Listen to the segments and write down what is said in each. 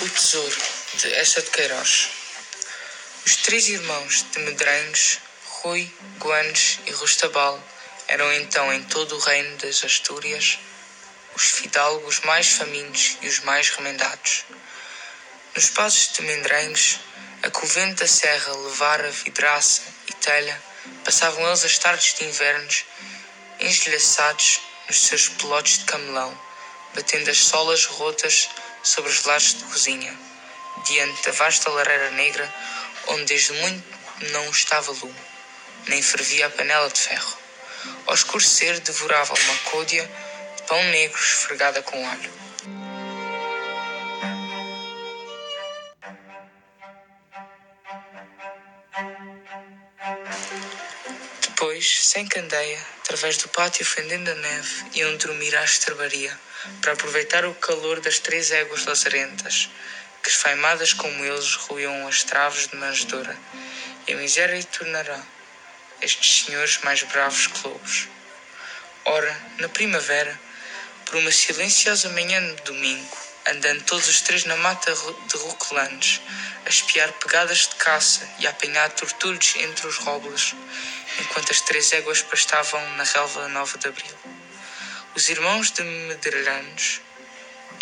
O Tesouro, de Essa de Queiroz. Os três irmãos de Medranhos, Rui, Guanes e Rustabal, eram então em todo o reino das Astúrias os fidalgos mais famintos e os mais remendados. Nos passos de Medranhos, a vento da serra levara vidraça e telha, passavam eles as tardes de invernos engelhaçados nos seus pelotes de camelão, batendo as solas rotas sobre os lares de cozinha, diante da vasta lareira negra onde desde muito não estava lume, nem fervia a panela de ferro. Ao escurecer devorava uma côdea de pão negro esfregada com alho. Depois, sem candeia, através do pátio fendendo a neve, iam dormir à estrebaria, para aproveitar o calor das três éguas lazarentas, que esfaimadas como eles ruíam as traves de manjedoura, e a miséria tornará estes senhores mais bravos que lobos. Ora, na primavera, por uma silenciosa manhã de domingo, andando todos os três na mata de roquelanes, a espiar pegadas de caça e a apanhar tortulhos entre os robles, enquanto as três éguas pastavam na relva nova de abril. Os irmãos de Mederanos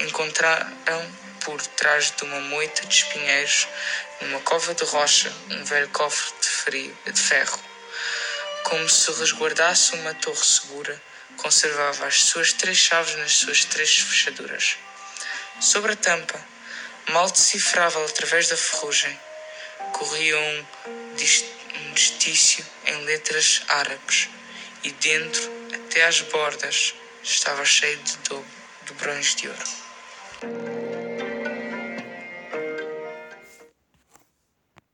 encontraram por trás de uma moita de espinheiros, numa cova de rocha, um velho cofre de, frio, de ferro. Como se resguardasse uma torre segura, conservava as suas três chaves nas suas três fechaduras. Sobre a tampa, mal decifrável através da ferrugem, corria um, um distício em letras árabes, e dentro, até às bordas, estava cheio de dobrões de ouro.